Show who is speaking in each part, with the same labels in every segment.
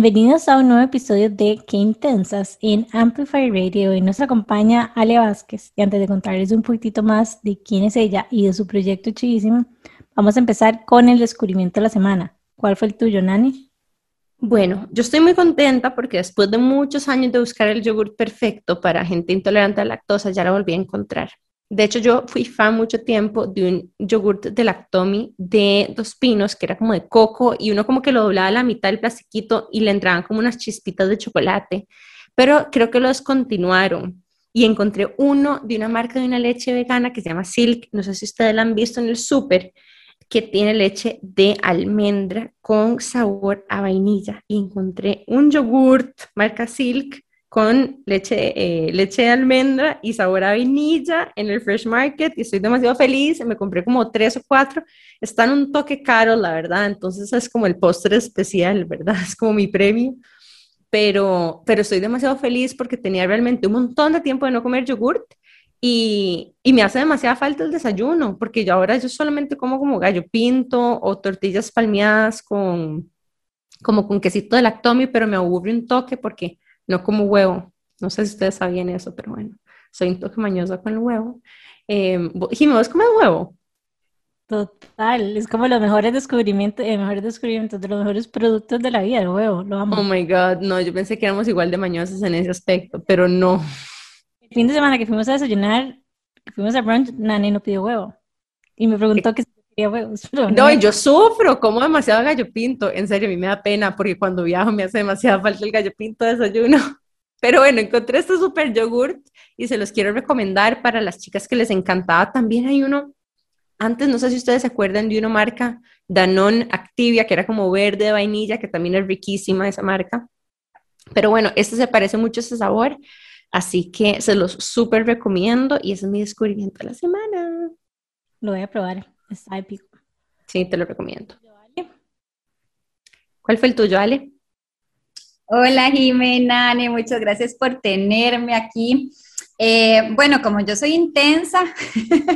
Speaker 1: bienvenidos a un nuevo episodio de Qué Intensas en Amplify Radio. Hoy nos acompaña Ale Vázquez y antes de contarles un poquitito más de quién es ella y de su proyecto chidísimo, vamos a empezar con el descubrimiento de la semana. ¿Cuál fue el tuyo, Nani?
Speaker 2: Bueno, yo estoy muy contenta porque después de muchos años de buscar el yogur perfecto para gente intolerante a la lactosa, ya lo volví a encontrar. De hecho, yo fui fan mucho tiempo de un yogurt de Lactomi de dos pinos, que era como de coco, y uno como que lo doblaba a la mitad del plastiquito y le entraban como unas chispitas de chocolate. Pero creo que lo descontinuaron y encontré uno de una marca de una leche vegana que se llama Silk, no sé si ustedes la han visto en el súper, que tiene leche de almendra con sabor a vainilla. Y encontré un yogurt marca Silk con leche, eh, leche de almendra y sabor a vainilla en el Fresh Market y estoy demasiado feliz. Me compré como tres o cuatro. Están un toque caro, la verdad. Entonces es como el postre especial, ¿verdad? Es como mi premio. Pero, pero estoy demasiado feliz porque tenía realmente un montón de tiempo de no comer yogurt y, y, me hace demasiada falta el desayuno, porque yo ahora yo solamente como como gallo pinto o tortillas palmeadas con como con quesito de lactomi, pero me aburre un toque porque no como huevo. No sé si ustedes sabían eso, pero bueno, soy un toque mañosa con el huevo. Eh, ¿vos comes huevo?
Speaker 1: Total, es como los mejores descubrimientos, eh, mejores descubrimientos de los mejores productos de la vida, el huevo, lo amo.
Speaker 2: Oh my God, no, yo pensé que éramos igual de mañosas en ese aspecto, pero no.
Speaker 1: El fin de semana que fuimos a desayunar, que fuimos a brunch, Nani no pidió huevo. Y me preguntó que si
Speaker 2: No, yo sufro, como demasiado gallo pinto. En serio, a mí me da pena porque cuando viajo me hace demasiada falta el gallo pinto de desayuno. Pero bueno, encontré este super yogurt y se los quiero recomendar para las chicas que les encantaba. También hay uno, antes no sé si ustedes se acuerdan de una marca, Danone Activia, que era como verde de vainilla, que también es riquísima esa marca. Pero bueno, este se parece mucho a ese sabor. Así que se los súper recomiendo y ese es mi descubrimiento de la semana.
Speaker 1: Lo voy a probar, está épico.
Speaker 2: Sí, te lo recomiendo. ¿Cuál fue el tuyo, Ale?
Speaker 3: Hola Jimena, muchas gracias por tenerme aquí. Eh, bueno, como yo soy intensa,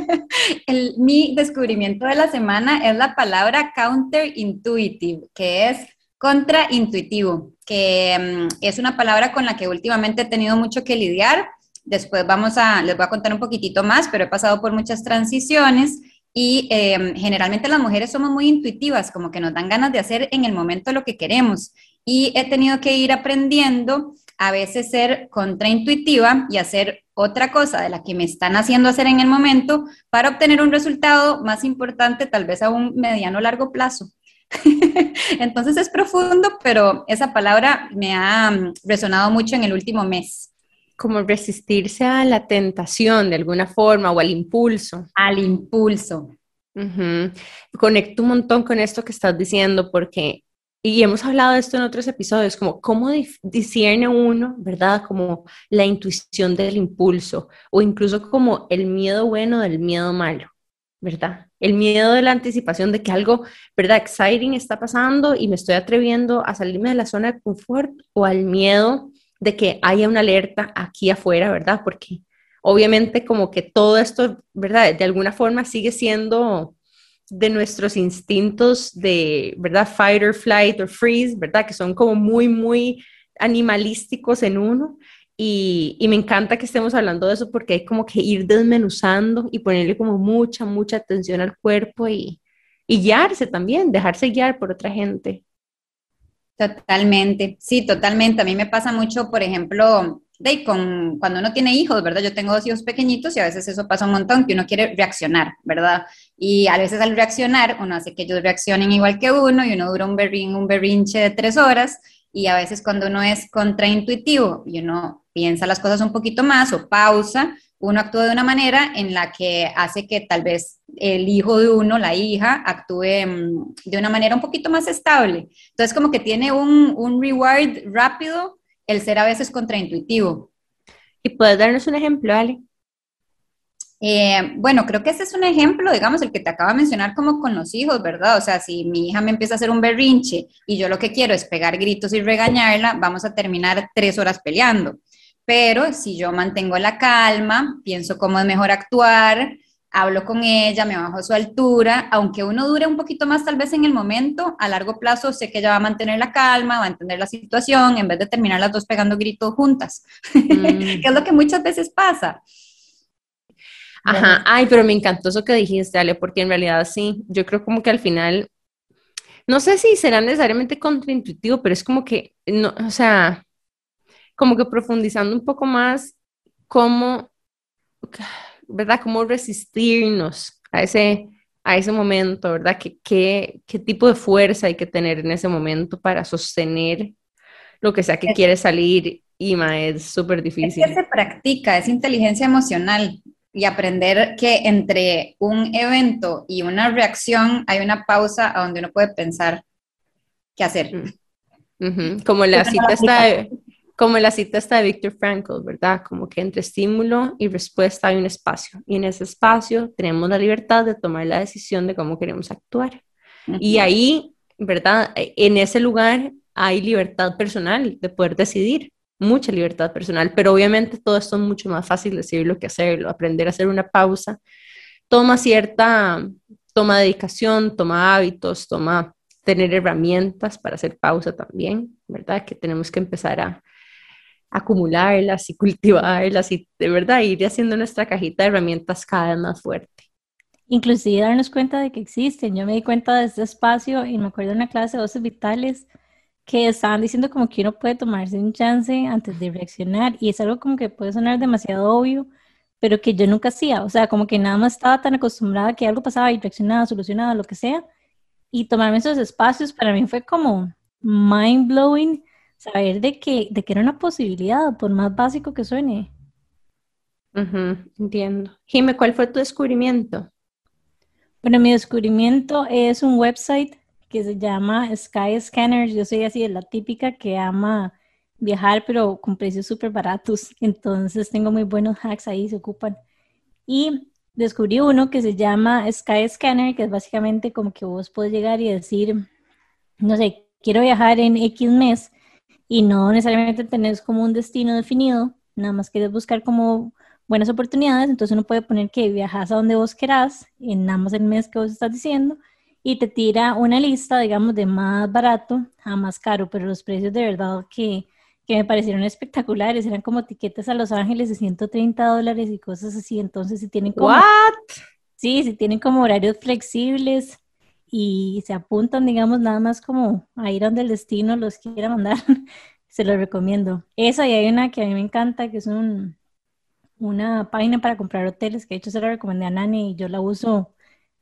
Speaker 3: mi descubrimiento de la semana es la palabra counterintuitive, que es contraintuitivo, que mm, es una palabra con la que últimamente he tenido mucho que lidiar. Después vamos a, les voy a contar un poquitito más, pero he pasado por muchas transiciones y em, generalmente las mujeres somos muy intuitivas, como que nos dan ganas de hacer en el momento lo que queremos. Y he tenido que ir aprendiendo a veces ser contraintuitiva y hacer otra cosa de la que me están haciendo hacer en el momento para obtener un resultado más importante, tal vez a un mediano largo plazo. Entonces es profundo, pero esa palabra me ha mm, resonado mucho en el último mes.
Speaker 2: Como resistirse a la tentación de alguna forma o al impulso.
Speaker 3: Al impulso.
Speaker 2: Conecto un montón con esto que estás diciendo porque, y hemos hablado de esto en otros episodios, como cómo discierne uno, ¿verdad? Como la intuición del impulso o incluso como el miedo bueno del miedo malo, ¿verdad? el miedo de la anticipación de que algo, ¿verdad? Exciting está pasando y me estoy atreviendo a salirme de la zona de confort o al miedo de que haya una alerta aquí afuera, ¿verdad? Porque obviamente como que todo esto, ¿verdad? De alguna forma sigue siendo de nuestros instintos de, ¿verdad? Fight or flight or freeze, ¿verdad? Que son como muy, muy animalísticos en uno. Y, me encanta que estemos hablando de eso porque hay como que ir desmenuzando y ponerle como mucha, mucha atención al cuerpo y, y guiarse también, dejarse guiar por otra gente.
Speaker 3: Totalmente, sí, totalmente. A mí me pasa mucho, por ejemplo, de con, cuando uno tiene hijos, ¿verdad? Yo tengo dos hijos pequeñitos y a veces eso pasa un montón, que uno quiere reaccionar, ¿verdad? Y a veces al reaccionar, uno hace que ellos reaccionen igual que uno y uno dura un, berrin, un berrinche de tres horas y a veces cuando uno es contraintuitivo y uno piensa las cosas un poquito más o pausa, uno actúa de una manera en la que hace que tal vez el hijo de uno, la hija, actúe mm, de una manera un poquito más estable. Entonces como que tiene un, un reward rápido el ser a veces contraintuitivo.
Speaker 2: ¿Y puedes darnos un ejemplo, Ale?
Speaker 3: Eh, bueno, creo que ese es un ejemplo, digamos, el que te acaba de mencionar como con los hijos, ¿verdad? O sea, si mi hija me empieza a hacer un berrinche y yo lo que quiero es pegar gritos y regañarla, vamos a terminar tres horas peleando. Pero si yo mantengo la calma, pienso cómo es mejor actuar, hablo con ella, me bajo a su altura, aunque uno dure un poquito más tal vez en el momento, a largo plazo sé que ella va a mantener la calma, va a entender la situación, en vez de terminar las dos pegando gritos juntas, mm. que es lo que muchas veces pasa.
Speaker 2: Ajá, ay, pero me encantó eso que dijiste, Ale, porque en realidad sí, yo creo como que al final, no sé si será necesariamente contraintuitivo, pero es como que, no, o sea, como que profundizando un poco más cómo ¿verdad? Cómo resistirnos a ese, a ese momento, ¿verdad? ¿Qué, qué, qué tipo de fuerza hay que tener en ese momento para sostener lo que sea que quiere salir? Y es súper difícil.
Speaker 3: Es que se practica, es inteligencia emocional y aprender que entre un evento y una reacción hay una pausa a donde uno puede pensar qué hacer.
Speaker 2: Mm. Como la cita está, como la cita está de Viktor Frankl, ¿verdad? Como que entre estímulo y respuesta hay un espacio y en ese espacio tenemos la libertad de tomar la decisión de cómo queremos actuar. Y ahí, ¿verdad? En ese lugar hay libertad personal de poder decidir, mucha libertad personal, pero obviamente todo esto es mucho más fácil decirlo que hacerlo, aprender a hacer una pausa, toma cierta, toma dedicación, toma hábitos, toma tener herramientas para hacer pausa también, ¿verdad? Que tenemos que empezar a, acumularlas y cultivarlas y de verdad ir haciendo nuestra cajita de herramientas cada vez más fuerte.
Speaker 1: Inclusive darnos cuenta de que existen. Yo me di cuenta de este espacio y me acuerdo en una clase de voces vitales que estaban diciendo como que uno puede tomarse un chance antes de reaccionar y es algo como que puede sonar demasiado obvio, pero que yo nunca hacía. O sea, como que nada más estaba tan acostumbrada que algo pasaba y reaccionaba, solucionaba, lo que sea. Y tomarme esos espacios para mí fue como mind blowing saber de que, de que era una posibilidad, por más básico que suene.
Speaker 2: entiendo. Jime, ¿cuál fue tu descubrimiento?
Speaker 1: Bueno, mi descubrimiento es un website que se llama Sky Scanner. Yo soy así de la típica que ama viajar, pero con precios súper baratos. Entonces tengo muy buenos hacks ahí, se ocupan. Y descubrí uno que se llama Sky Scanner, que es básicamente como que vos puedes llegar y decir, no sé, quiero viajar en X mes y no necesariamente tenés como un destino definido, nada más quieres buscar como buenas oportunidades, entonces uno puede poner que viajas a donde vos querás, en nada más el mes que vos estás diciendo, y te tira una lista, digamos, de más barato a más caro, pero los precios de verdad que, que me parecieron espectaculares, eran como tiquetes a Los Ángeles de 130 dólares y cosas así, entonces si tienen como...
Speaker 2: ¿What?
Speaker 1: Sí, si tienen como horarios flexibles, y se apuntan, digamos, nada más como a ir donde el destino los quiera mandar, se los recomiendo. Esa y hay una que a mí me encanta, que es un, una página para comprar hoteles, que de hecho se la recomendé a Nani y yo la uso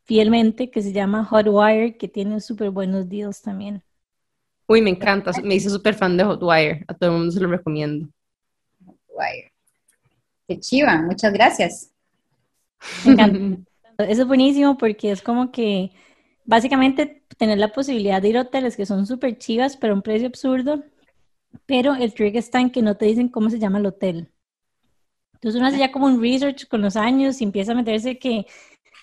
Speaker 1: fielmente, que se llama Hotwire, que tiene súper buenos deals también.
Speaker 2: Uy, me encanta, me hice súper fan de Hotwire, a todo el mundo se lo recomiendo.
Speaker 3: Hotwire. Qué chiva, muchas gracias.
Speaker 1: Me encanta. Eso es buenísimo porque es como que básicamente tener la posibilidad de ir a hoteles que son súper chivas, pero a un precio absurdo, pero el trick está en que no te dicen cómo se llama el hotel. Entonces uno hace ya como un research con los años y empieza a meterse que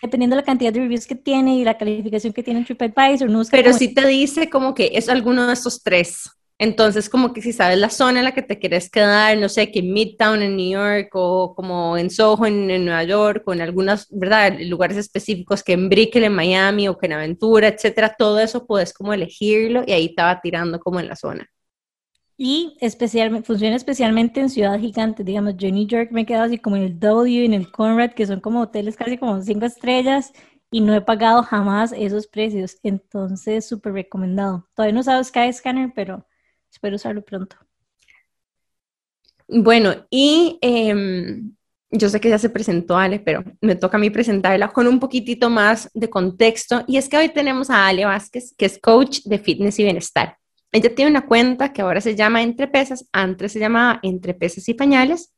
Speaker 1: dependiendo de la cantidad de reviews que tiene y la calificación que tiene en TripAdvisor, no
Speaker 2: Pero sí te dice como que es alguno de estos tres. Entonces, como que si sabes la zona en la que te quieres quedar, no sé, que Midtown en New York o como en Soho en, Nueva York o en algunos, ¿verdad? Lugares específicos que en Brickell en Miami o que en Aventura, etcétera, todo eso puedes como elegirlo y ahí va tirando como en la zona.
Speaker 1: Y especialmente, funciona especialmente en ciudades gigantes, digamos, yo en New York me he quedado así como en el W, en el Conrad, que son como hoteles casi como cinco estrellas y no he pagado jamás esos precios, entonces súper recomendado. Todavía no usado Skyscanner, pero Espero usarlo pronto.
Speaker 2: Bueno, y em, yo sé que ya se presentó Ale, pero me toca a mí presentarla con un poquitito más de contexto. Y es que hoy tenemos a Ale Vázquez, que es coach de fitness y bienestar. Ella tiene una cuenta que ahora se llama Entre Pesas, antes se llamaba Entre Pesas y Pañales.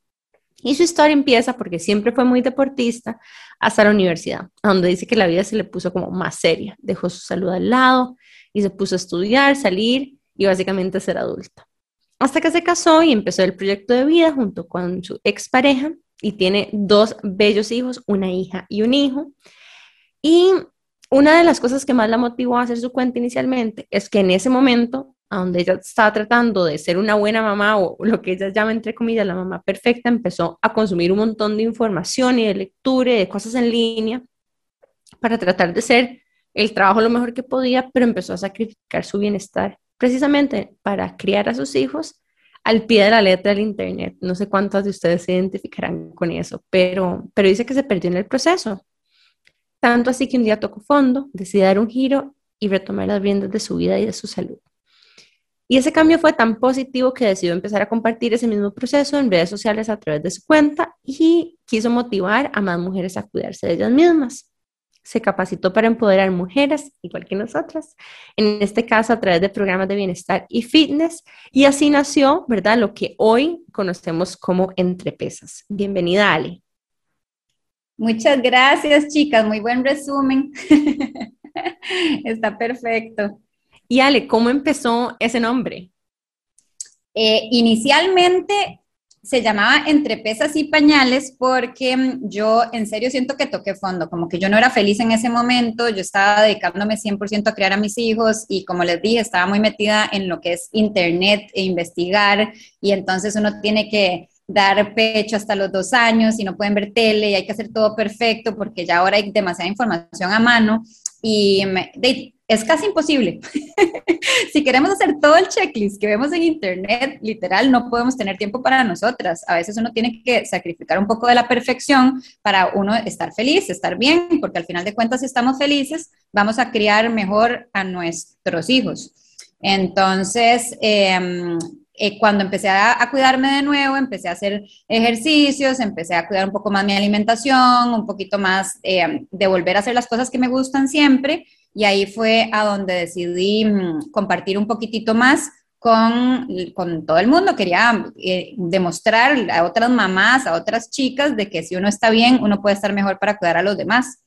Speaker 2: Y su historia empieza porque siempre fue muy deportista hasta la universidad, donde dice que la vida se le puso como más seria. Dejó su salud al lado y se puso a estudiar, salir y básicamente ser adulta. Hasta que se casó y empezó el proyecto de vida junto con su expareja y tiene dos bellos hijos, una hija y un hijo. Y una de las cosas que más la motivó a hacer su cuenta inicialmente es que en ese momento donde ella estaba tratando de ser una buena mamá o lo que ella llama entre comillas la mamá perfecta, empezó a consumir un montón de información y de lectura y de cosas en línea para tratar de ser el trabajo lo mejor que podía, pero empezó a sacrificar su bienestar precisamente para criar a sus hijos al pie de la letra del Internet. No sé cuántas de ustedes se identificarán con eso, pero, pero dice que se perdió en el proceso. Tanto así que un día tocó fondo, decidió dar un giro y retomar las riendas de su vida y de su salud. Y ese cambio fue tan positivo que decidió empezar a compartir ese mismo proceso en redes sociales a través de su cuenta y quiso motivar a más mujeres a cuidarse de ellas mismas se capacitó para empoderar mujeres, igual que nosotras, en este caso a través de programas de bienestar y fitness, y así nació, ¿verdad? Lo que hoy conocemos como Entrepesas. Bienvenida, Ale.
Speaker 3: Muchas gracias, chicas, muy buen resumen. Está perfecto.
Speaker 2: Y Ale, ¿cómo empezó ese nombre?
Speaker 3: Eh, inicialmente se llamaba Entre pesas y pañales porque mm, yo en serio siento que toqué fondo, como que yo no era feliz en ese momento, yo estaba dedicándome 100% a criar a mis hijos y como les dije, estaba muy metida en lo que es internet e investigar y entonces uno tiene que dar pecho hasta los dos años y no pueden ver tele y hay que hacer todo perfecto porque ya ahora hay demasiada información a mano y me, es casi imposible. si queremos hacer todo el checklist que vemos en internet, literal, no podemos tener tiempo para nosotras. A veces uno tiene que sacrificar un poco de la perfección para uno estar feliz, estar bien, porque al final de cuentas, si estamos felices, vamos a criar mejor a nuestros hijos. Entonces, em, eh, cuando empecé a, cuidarme de nuevo, empecé a hacer ejercicios, empecé a cuidar un poco más mi alimentación, un poquito más em, de volver a hacer las cosas que me gustan siempre y ahí fue a donde decidí mm, compartir un poquitito más con, con todo el mundo. Quería eh, demostrar a otras mamás, a otras chicas, de que si uno está bien, uno puede estar mejor para cuidar a los demás.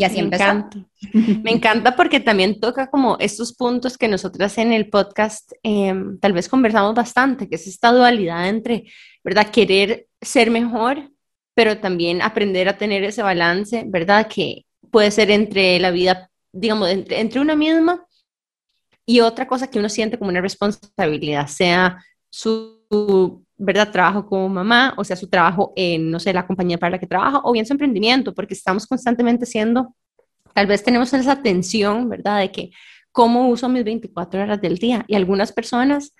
Speaker 3: Y así
Speaker 2: Me
Speaker 3: empezó.
Speaker 2: Encanta. Me encanta porque también toca como estos puntos que nosotras en el podcast em, tal vez conversamos bastante, que es esta dualidad entre, ¿verdad? Querer ser mejor, pero también aprender a tener ese balance, ¿verdad? Que, puede ser entre la vida, digamos, entre, entre una misma y otra cosa que uno siente como una responsabilidad, sea su, ¿verdad? Trabajo como mamá, o sea, su trabajo en, no sé, la compañía para la que trabaja, o bien su emprendimiento, porque estamos constantemente siendo, tal vez tenemos esa tensión, ¿verdad? De que, ¿cómo uso mis 24 horas del día? Y algunas personas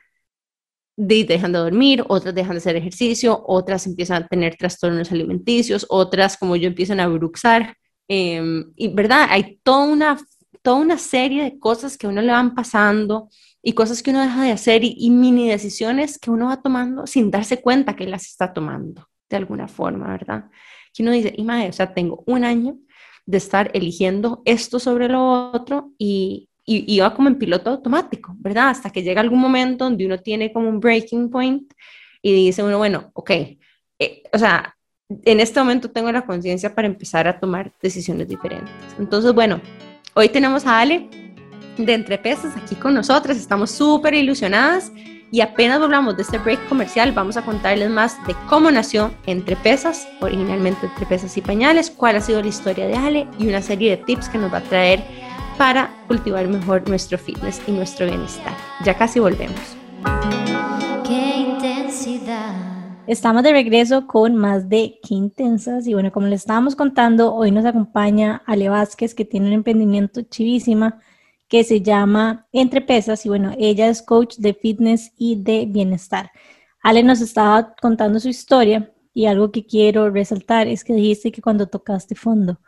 Speaker 2: dejan de dormir, otras dejan de hacer ejercicio, otras empiezan a tener trastornos alimenticios, otras, como yo, empiezan a bruxar, Em, y verdad, hay toda una, toda una serie de cosas que a uno le van pasando y cosas que uno deja de hacer y, mini decisiones que uno va tomando sin darse cuenta que las está tomando de alguna forma, ¿verdad? Que uno dice, y o sea, tengo un año de estar eligiendo esto sobre lo otro y, y, va como en piloto automático, ¿verdad? Hasta que llega algún momento donde uno tiene como un breaking point y dice uno, bueno, ok, eh, o sea, en este momento tengo la conciencia para empezar a tomar decisiones diferentes. Entonces, bueno, hoy tenemos a Ale de Entre Pesas aquí con nosotras, estamos súper ilusionadas y apenas hablamos de este break comercial, vamos a contarles más de cómo nació Entre Pesas, originalmente Entre Pesas y Pañales, cuál ha sido la historia de Ale y una serie de tips que nos va a traer para cultivar mejor nuestro fitness y nuestro bienestar. Ya casi volvemos.
Speaker 1: Qué intensidad Estamos de regreso con más de Qué Intensas y bueno, como les estábamos contando, hoy nos acompaña Ale Vázquez que tiene un emprendimiento chivísima que se llama Entre Pesas y bueno, ella es coach de fitness y de bienestar. Ale nos estaba contando su historia y algo que quiero resaltar es que dijiste que cuando tocaste fondo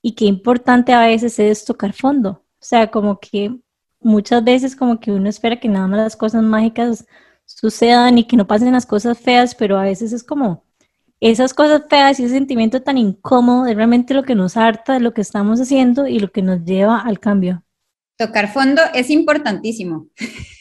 Speaker 1: y qué importante a veces es tocar fondo. O sea, como que muchas veces como que uno espera que nada más las cosas mágicas sucedan y que no pasen las cosas feas, pero a veces es como esas cosas feas y ese sentimiento tan incómodo de realmente lo que nos harta de lo que estamos haciendo y lo que nos lleva al cambio.
Speaker 3: Tocar fondo es importantísimo.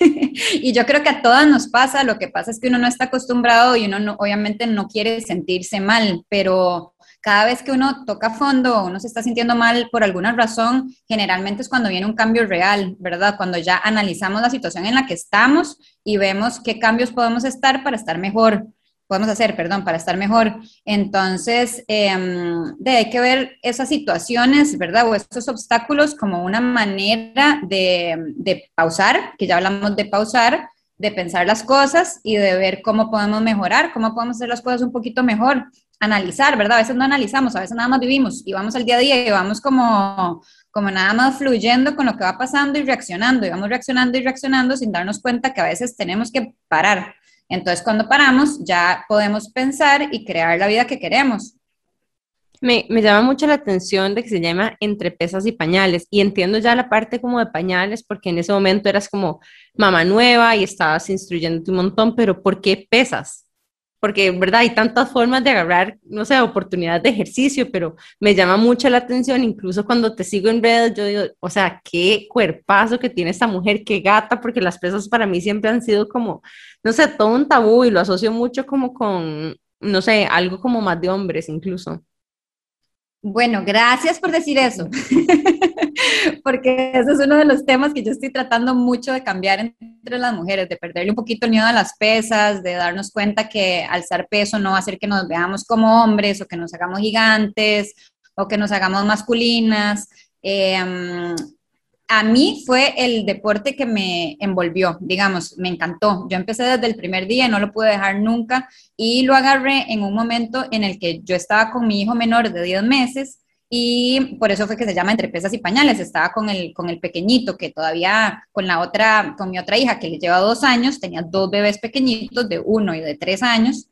Speaker 3: y yo creo que a todas nos pasa, lo que pasa es que uno no está acostumbrado y uno no, obviamente no quiere sentirse mal, pero cada vez que uno toca fondo o uno se está sintiendo mal por alguna razón, generalmente es cuando viene un cambio real, ¿verdad? Cuando ya analizamos la situación en la que estamos y vemos qué cambios podemos estar para estar mejor. Podemos hacer, perdón, para estar mejor. Entonces, em, hay que ver esas situaciones, ¿verdad? O esos obstáculos como una manera de, de pausar, que ya hablamos de pausar, de pensar las cosas y de ver cómo podemos mejorar, cómo podemos hacer las cosas un poquito mejor, analizar, ¿verdad? A veces no analizamos, a veces nada más vivimos y vamos al día a día y vamos como, como nada más fluyendo con lo que va pasando y reaccionando, y vamos reaccionando y reaccionando sin darnos cuenta que a veces tenemos que parar entonces, cuando paramos, ya podemos pensar y crear la vida que queremos.
Speaker 2: Me, me, llama mucho la atención de que se llama entre pesas y pañales. Y entiendo ya la parte como de pañales, porque en ese momento eras como mamá nueva y estabas instruyéndote un montón, pero ¿por qué pesas? Porque, ¿verdad? Hay tantas formas de agarrar, no sé, oportunidades de ejercicio, pero me llama mucho la atención, incluso cuando te sigo en redes, yo digo, o sea, qué cuerpazo que tiene esta mujer, qué gata, porque las pesas para mí siempre han sido como, no sé, todo un tabú y lo asocio mucho como con, no sé, algo como más de hombres incluso.
Speaker 3: Bueno, gracias por decir eso, porque ese es uno de los temas que yo estoy tratando mucho de cambiar entre las mujeres, de perderle un poquito el miedo a las pesas, de darnos cuenta que alzar peso no va a hacer que nos veamos como hombres o que nos hagamos gigantes o que nos hagamos masculinas. Em, a mí fue el deporte que me envolvió, digamos, me encantó. Yo empecé desde el primer día no lo pude dejar nunca y lo agarré en un momento en el que yo estaba con mi hijo menor de 10 meses y por eso fue que se llama Entre Pesas y Pañales. Estaba con el, con el pequeñito que todavía, con la otra, con mi otra hija que le lleva dos años, tenía dos bebés pequeñitos de uno y de tres años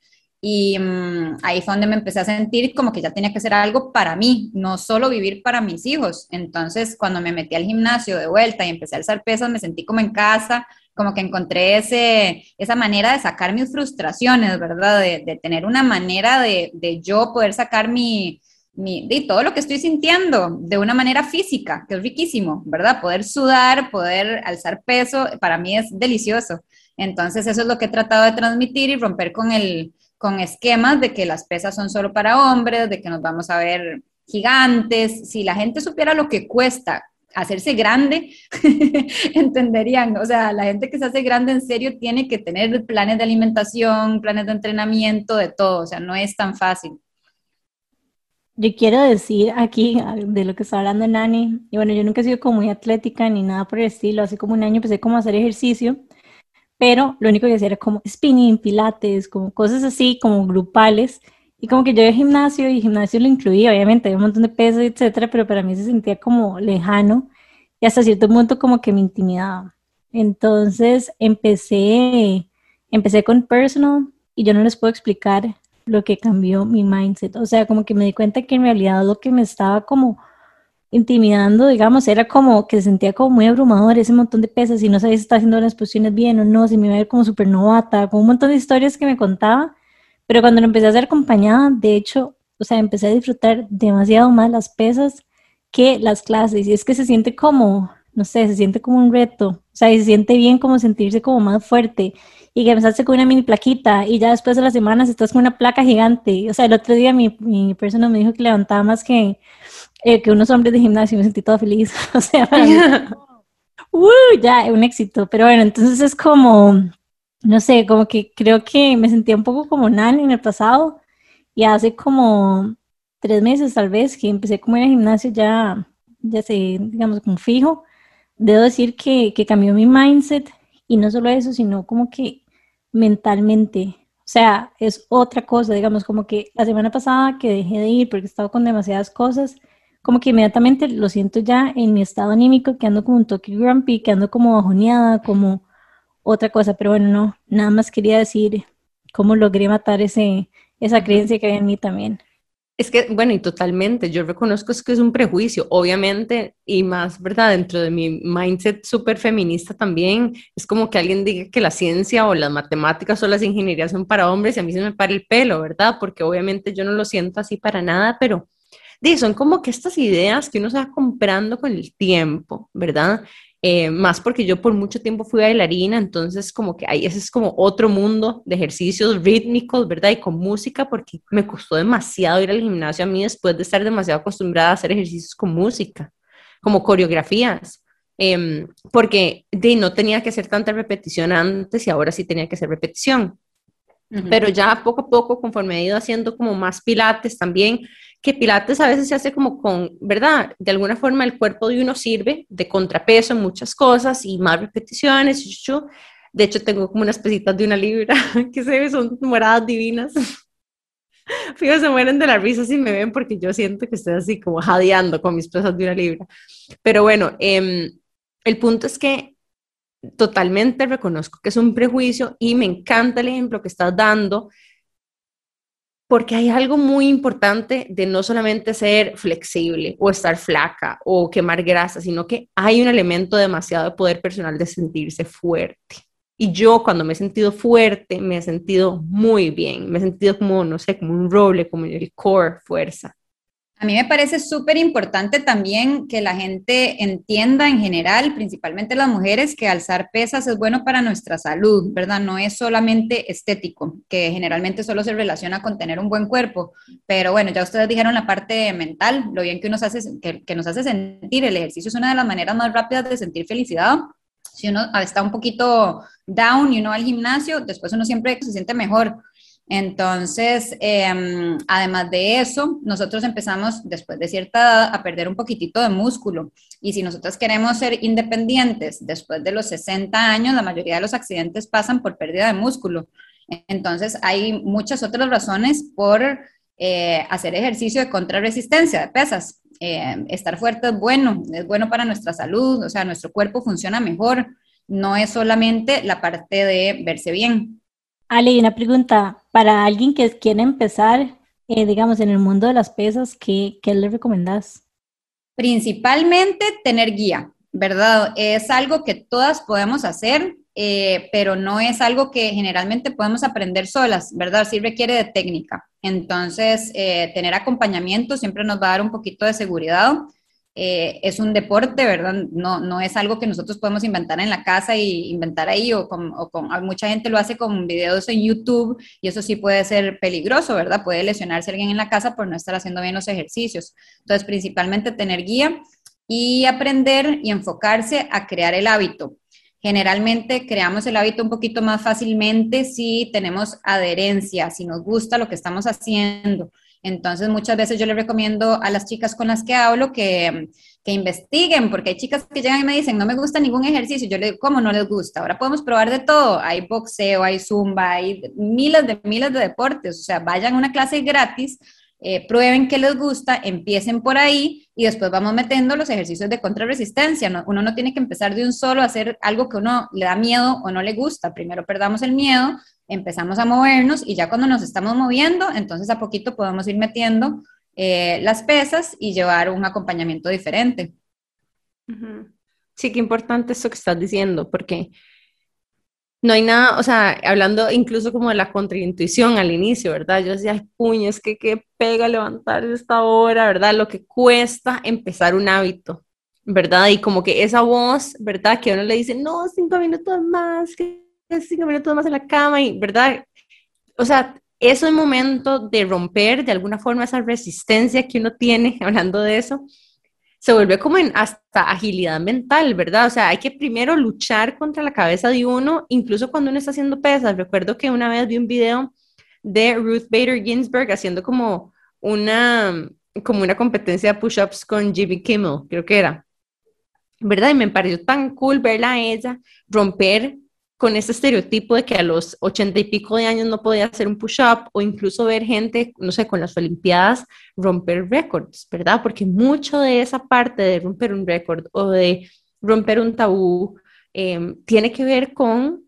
Speaker 3: y mm, ahí fue donde me empecé a sentir como que ya tenía que ser algo para mí, no solo vivir para mis hijos. Entonces, cuando me metí al gimnasio de vuelta y empecé a alzar pesas, me sentí como en casa, como que encontré ese, esa manera de sacar mis frustraciones, ¿verdad? De, tener una manera de, de, yo poder sacar mi, mi, de todo lo que estoy sintiendo de una manera física, que es riquísimo, ¿verdad? Poder sudar, poder alzar peso, para mí es delicioso. Entonces, eso es lo que he tratado de transmitir y romper con el con esquemas de que las pesas son solo para hombres, de que nos vamos a ver gigantes. Si la gente supiera lo que cuesta hacerse grande, entenderían, o sea, la gente que se hace grande en serio tiene que tener planes de alimentación, planes de entrenamiento, de todo, o sea, no es tan fácil.
Speaker 1: Yo quiero decir aquí de lo que está hablando Nani, y bueno, yo nunca he sido como muy atlética ni nada por el estilo, hace como un año empecé como a hacer ejercicio pero lo único que hacía era como spinning, pilates, como cosas así, como grupales. Y como que yo de gimnasio y gimnasio lo incluía, obviamente, hay un montón de peso, etcétera, pero para mí se sentía como lejano y hasta cierto punto como que me intimidaba. Entonces empecé, empecé con personal y yo no les puedo explicar lo que cambió mi mindset. O sea, como que me di cuenta que en realidad lo que me estaba como intimidando, digamos, era como que se sentía como muy abrumador ese montón de pesas y no sabía si estaba haciendo las posiciones bien o no, si me iba a ver como súper novata, con un montón de historias que me contaba, pero cuando lo empecé a hacer acompañada, de hecho, o sea, empecé a disfrutar demasiado más las pesas que las clases. Y es que se siente como, no sé, se siente como un reto, o sea, y se siente bien como sentirse como más fuerte y que empezaste con una mini plaquita y ya después de las semanas estás con una placa gigante, o sea, el otro día mi, mi persona me dijo que levantaba más que eh, que unos hombres de gimnasio, me sentí toda feliz. o sea, uh, ya, un éxito. Pero bueno, entonces es como, no sé, como que creo que me sentía un poco como Nan en el pasado y hace como tres meses tal vez que empecé como ir al gimnasio ya, ya sé, digamos, como fijo. Debo decir que, que cambió mi mindset y no solo eso, sino como que mentalmente. O sea, es otra cosa, digamos, como que la semana pasada que dejé de ir porque estaba con demasiadas cosas, como que inmediatamente lo siento ya en mi estado anímico, que ando como un toque grumpy, que ando como bajoneada, como otra cosa, pero bueno, no, nada más quería decir cómo logré matar ese, esa creencia que hay en mí también.
Speaker 2: Es que, bueno, y totalmente, yo reconozco es que es un prejuicio, obviamente, y más, ¿verdad? Dentro de mi mindset súper feminista también, es como que alguien diga que la ciencia o las matemáticas o las ingenierías son para hombres y a mí se me para el pelo, ¿verdad? Porque obviamente yo no lo siento así para nada, pero son como que estas ideas que uno se va comprando con el tiempo, ¿verdad? Eh, más porque yo por mucho tiempo fui bailarina, entonces como que ahí ese es como otro mundo de ejercicios rítmicos, ¿verdad? Y con música, porque me costó demasiado ir al gimnasio a mí después de estar demasiado acostumbrada a hacer ejercicios con música, como coreografías, em, porque de, no tenía que hacer tanta repetición antes y ahora sí tenía que hacer repetición. pero ya poco a poco, conforme he ido haciendo como más pilates también, que pilates a veces se hace como con, ¿verdad? De alguna forma el cuerpo de uno sirve de contrapeso en muchas cosas y más repeticiones. De hecho, tengo como unas pesitas de una libra que se ve, son moradas divinas. Fíjate, se mueren de la risa si me ven porque yo siento que estoy así como jadeando con mis pesas de una libra. Pero bueno, em, el punto es que totalmente reconozco que es un prejuicio y me encanta el ejemplo que estás dando porque hay algo muy importante de no solamente ser flexible o estar flaca o quemar grasa, sino que hay un elemento demasiado de poder personal de sentirse fuerte. Y yo cuando me he sentido fuerte, me he sentido muy bien, me he sentido como, no sé, como un roble, como el core, fuerza.
Speaker 3: A mí me parece súper importante también que la gente entienda en general, principalmente las mujeres, que alzar pesas es bueno para nuestra salud, ¿verdad? No es solamente estético, que generalmente solo se relaciona con tener un buen cuerpo. Pero bueno, ya ustedes dijeron la parte mental, lo bien que, nos hace, que, nos hace sentir. El ejercicio es una de las maneras más rápidas de sentir felicidad. Si uno está un poquito down y uno va al gimnasio, después uno siempre se siente mejor. Entonces, em, además de eso, nosotros empezamos después de cierta edad a perder un poquitito de músculo. Y si nosotros queremos ser independientes después de los 60 años, la mayoría de los accidentes pasan por pérdida de músculo. Entonces, hay muchas otras razones por eh, hacer ejercicio de contrarresistencia de pesas. Eh, estar fuerte es bueno, es bueno para nuestra salud, o sea, nuestro cuerpo funciona mejor. No es solamente la parte de verse bien.
Speaker 1: Ale, una pregunta para alguien que quiere empezar, eh, digamos, en el mundo de las pesas, ¿qué, ¿qué le recomendás?
Speaker 3: Principalmente tener guía, ¿verdad? Es algo que todas podemos hacer, eh, pero no es algo que generalmente podemos aprender solas, ¿verdad? Sí requiere de técnica. Entonces, eh, tener acompañamiento siempre nos va a dar un poquito de seguridad. Eh, es un deporte, ¿verdad? No, no es algo que nosotros podemos inventar en la casa y inventar ahí, con, o con, mucha gente lo hace con videos en YouTube y eso sí puede ser peligroso, ¿verdad? Puede lesionarse alguien en la casa por no estar haciendo bien los ejercicios. Entonces, principalmente tener guía y aprender y enfocarse a crear el hábito. Generalmente creamos el hábito un poquito más fácilmente si tenemos adherencia, si nos gusta lo que estamos haciendo. Entonces, muchas veces yo le recomiendo a las chicas con las que hablo que, que, investiguen, porque hay chicas que llegan y me dicen, no me gusta ningún ejercicio. Yo le digo, ¿cómo no les gusta? Ahora podemos probar de todo. Hay boxeo, hay zumba, hay miles de miles de deportes. O sea, vayan a una clase gratis, eh, prueben qué les gusta, empiecen por ahí y después vamos metiendo los ejercicios de contrarresistencia. uno no tiene que empezar de un solo a hacer algo que uno le da miedo o no le gusta. Primero perdamos el miedo, empezamos a movernos y ya cuando nos estamos moviendo, entonces a poquito podemos ir metiendo eh, las pesas y llevar un acompañamiento diferente.
Speaker 2: Sí, qué importante eso que estás diciendo, porque no hay nada, o sea, hablando incluso como de la contraintuición al inicio, ¿verdad? Yo decía, puño, es que qué pega levantar esta hora, ¿verdad? Lo que cuesta empezar un hábito, ¿verdad? Y como que esa voz, ¿verdad? Que uno le dice, no, cinco minutos más, que cinco minutos más en la cama y, ¿verdad? O sea, es un momento de romper de alguna forma esa resistencia que uno tiene, hablando de eso, se vuelve como en hasta agilidad mental, ¿verdad? O sea, hay que primero luchar contra la cabeza de uno, incluso cuando uno está haciendo pesas. Recuerdo que una vez vi un video de Ruth Bader Ginsburg haciendo como una, como una competencia de push-ups con Jimmy Kimmel, creo que era. ¿Verdad? Y me pareció tan cool verla a ella romper con ese estereotipo de que a los ochenta y pico de años no podía hacer un push-up o incluso ver gente, no sé, con las Olimpiadas romper récords, ¿verdad? Porque mucho de esa parte de romper un récord o de romper un tabú em, tiene que ver con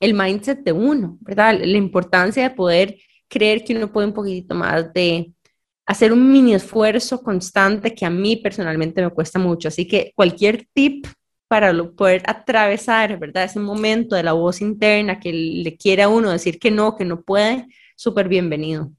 Speaker 2: el mindset de uno, ¿verdad? La importancia de poder creer que uno puede un poquitito más de hacer un mini esfuerzo constante que a mí personalmente me cuesta mucho. Así que cualquier tip para poder atravesar, ¿verdad? Ese momento de la voz interna que le quiere a uno decir que no, que no puede, súper bienvenido.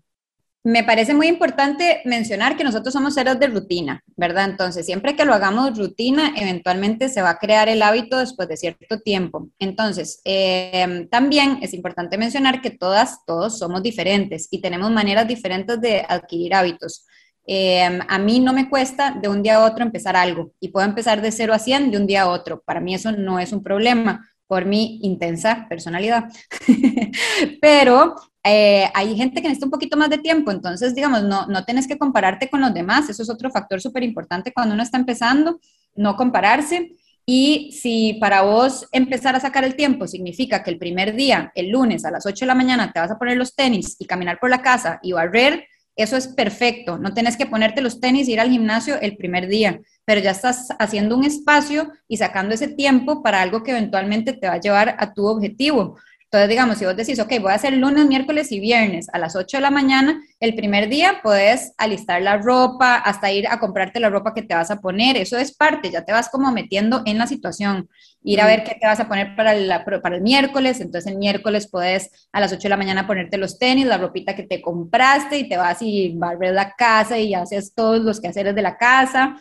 Speaker 3: Me parece muy importante mencionar que nosotros somos seres de rutina, ¿verdad? Entonces, siempre que lo hagamos rutina, eventualmente se va a crear el hábito después de cierto tiempo. Entonces, em, también es importante mencionar que todas, todos somos diferentes y tenemos maneras diferentes de adquirir hábitos. Em, a mí no me cuesta de un día a otro empezar algo y puedo empezar de 0 a 100 de un día a otro. Para mí eso no es un problema por mi intensa personalidad. Pero eh, hay gente que necesita un poquito más de tiempo, entonces, digamos, no, no tienes que compararte con los demás, eso es otro factor súper importante cuando uno está empezando, no compararse. Y si para vos empezar a sacar el tiempo significa que el primer día, el lunes a las 8 de la mañana, te vas a poner los tenis y caminar por la casa y barrer, eso es perfecto. No tienes que ponerte los tenis y ir al gimnasio el primer día, pero ya estás haciendo un espacio y sacando ese tiempo para algo que eventualmente te va a llevar a tu objetivo. Entonces, digamos, si vos decís, ok, voy a hacer lunes, miércoles y viernes a las 8 de la mañana, el primer día puedes alistar la ropa, hasta ir a comprarte la ropa que te vas a poner. Eso es parte, ya te vas como metiendo en la situación. Ir a ver qué te vas a poner para, para el miércoles. Entonces, el miércoles puedes a las 8 de la mañana ponerte los tenis, la ropita que te compraste y te vas y barres la casa y haces todos los quehaceres de la casa.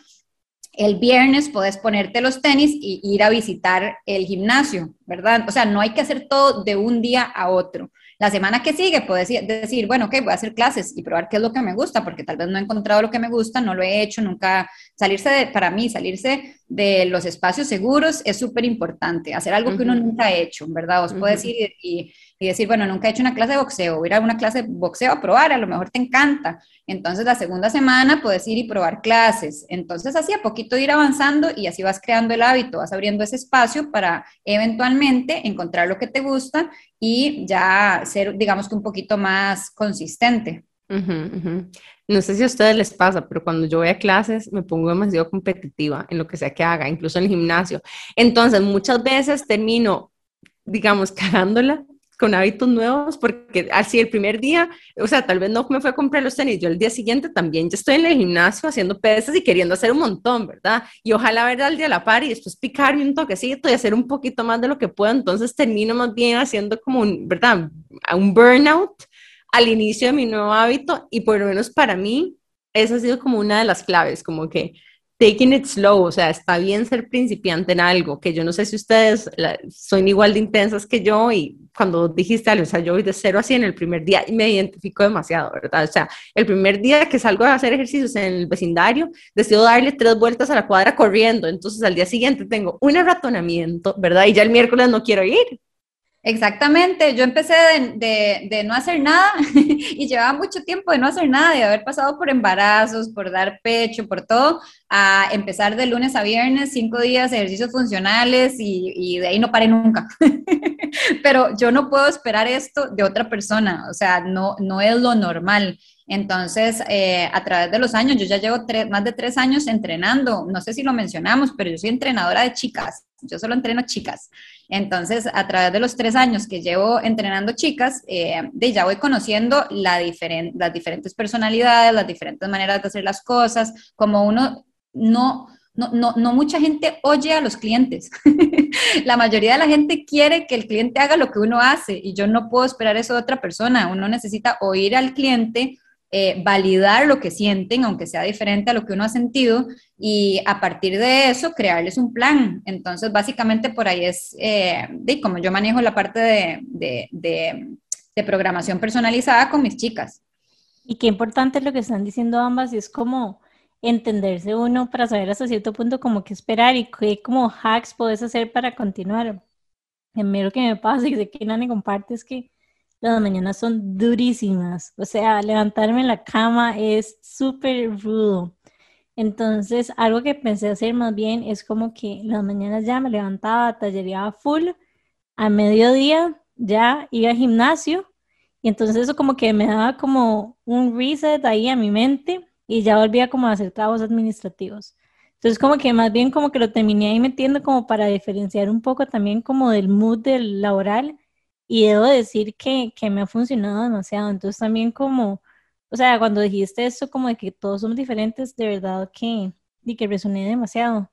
Speaker 3: El viernes puedes ponerte los tenis y ir a visitar el gimnasio, ¿verdad? O sea, no hay que hacer todo de un día a otro. La semana que sigue puedes decir, bueno, ok, voy a hacer clases y probar qué es lo que me gusta, porque tal vez no he encontrado lo que me gusta, no lo he hecho, nunca. Salirse de, para mí, salirse de los espacios seguros es súper importante, hacer algo que uno nunca ha hecho, ¿verdad? Os puedes ir y, y decir, bueno, nunca he hecho una clase de boxeo, voy a ir a una clase de boxeo a probar, a lo mejor te encanta. Entonces la segunda semana puedes ir y probar clases. Entonces así a poquito ir avanzando y así vas creando el hábito, vas abriendo ese espacio para eventualmente encontrar lo que te gusta y ya ser, digamos que un poquito más consistente.
Speaker 2: No sé si a ustedes les pasa, pero cuando yo voy a clases me pongo demasiado competitiva en lo que sea que haga, incluso en el gimnasio. Entonces muchas veces termino, digamos, cagándola con hábitos nuevos, porque así el primer día, o sea, tal vez no me fue a comprar los tenis, yo el día siguiente también ya estoy en el gimnasio haciendo pesas y queriendo hacer un montón, ¿verdad? Y ojalá ver al día a la par y después picarme un toquecito y hacer un poquito más de lo que puedo, entonces termino más bien haciendo como un, ¿verdad? Un burnout al inicio de mi nuevo hábito y por lo menos para mí, esa ha sido como una de las claves, como que taking it slow, o sea, está bien ser principiante en algo, que yo no sé si ustedes son igual de intensas que yo y cuando dijiste algo, o sea, yo voy de cero así en el primer día y me identifico demasiado, ¿verdad? O sea, el primer día que salgo a hacer ejercicios en el vecindario, decido darle tres vueltas a la cuadra corriendo, entonces al día siguiente tengo un ratonamiento, ¿verdad? Y ya el miércoles no quiero ir,
Speaker 3: Exactamente, yo empecé de, de, no hacer nada y llevaba mucho tiempo de no hacer nada, de haber pasado por embarazos, por dar pecho, por todo, a empezar de lunes a viernes, cinco días de ejercicios funcionales y, y de ahí no paré nunca. Pero yo no puedo esperar esto de otra persona, o sea, no, no es lo normal. Entonces, eh, a través de los años, yo ya llevo más de tres años entrenando, no sé si lo mencionamos, pero yo soy entrenadora de chicas, yo solo entreno chicas. Entonces, a través de los tres años que llevo entrenando chicas, eh, de ya voy conociendo la las diferentes personalidades, las diferentes maneras de hacer las cosas, como uno no... No, no, no mucha gente oye a los clientes. la mayoría de la gente quiere que el cliente haga lo que uno hace y yo no puedo esperar eso de otra persona. Uno necesita oír al cliente, eh, validar lo que sienten, aunque sea diferente a lo que uno ha sentido, y a partir de eso crearles un plan. Entonces, básicamente por ahí es eh, de como yo manejo la parte de, de, programación personalizada con mis chicas.
Speaker 1: Y qué importante lo que están diciendo ambas, y es como entenderse uno para saber hasta cierto punto como qué esperar y qué como hacks puedes hacer para continuar. A mí lo que me pasa y sé que Nani comparte es que las mañanas son durísimas. O sea, levantarme en la cama es súper rudo. Entonces, algo que pensé hacer más bien es como que las mañanas ya me levantaba, tallereaba full, a mediodía ya iba al gimnasio y entonces eso como que me daba como un reset ahí a mi mente y ya volvía como a hacer trabajos administrativos. Entonces como que más bien como que lo terminé ahí metiendo como para diferenciar un poco también como del mood del laboral y debo decir que, que me ha funcionado demasiado. Entonces también como, o sea, cuando dijiste esto como de que todos somos diferentes, de verdad que, y que resoné demasiado.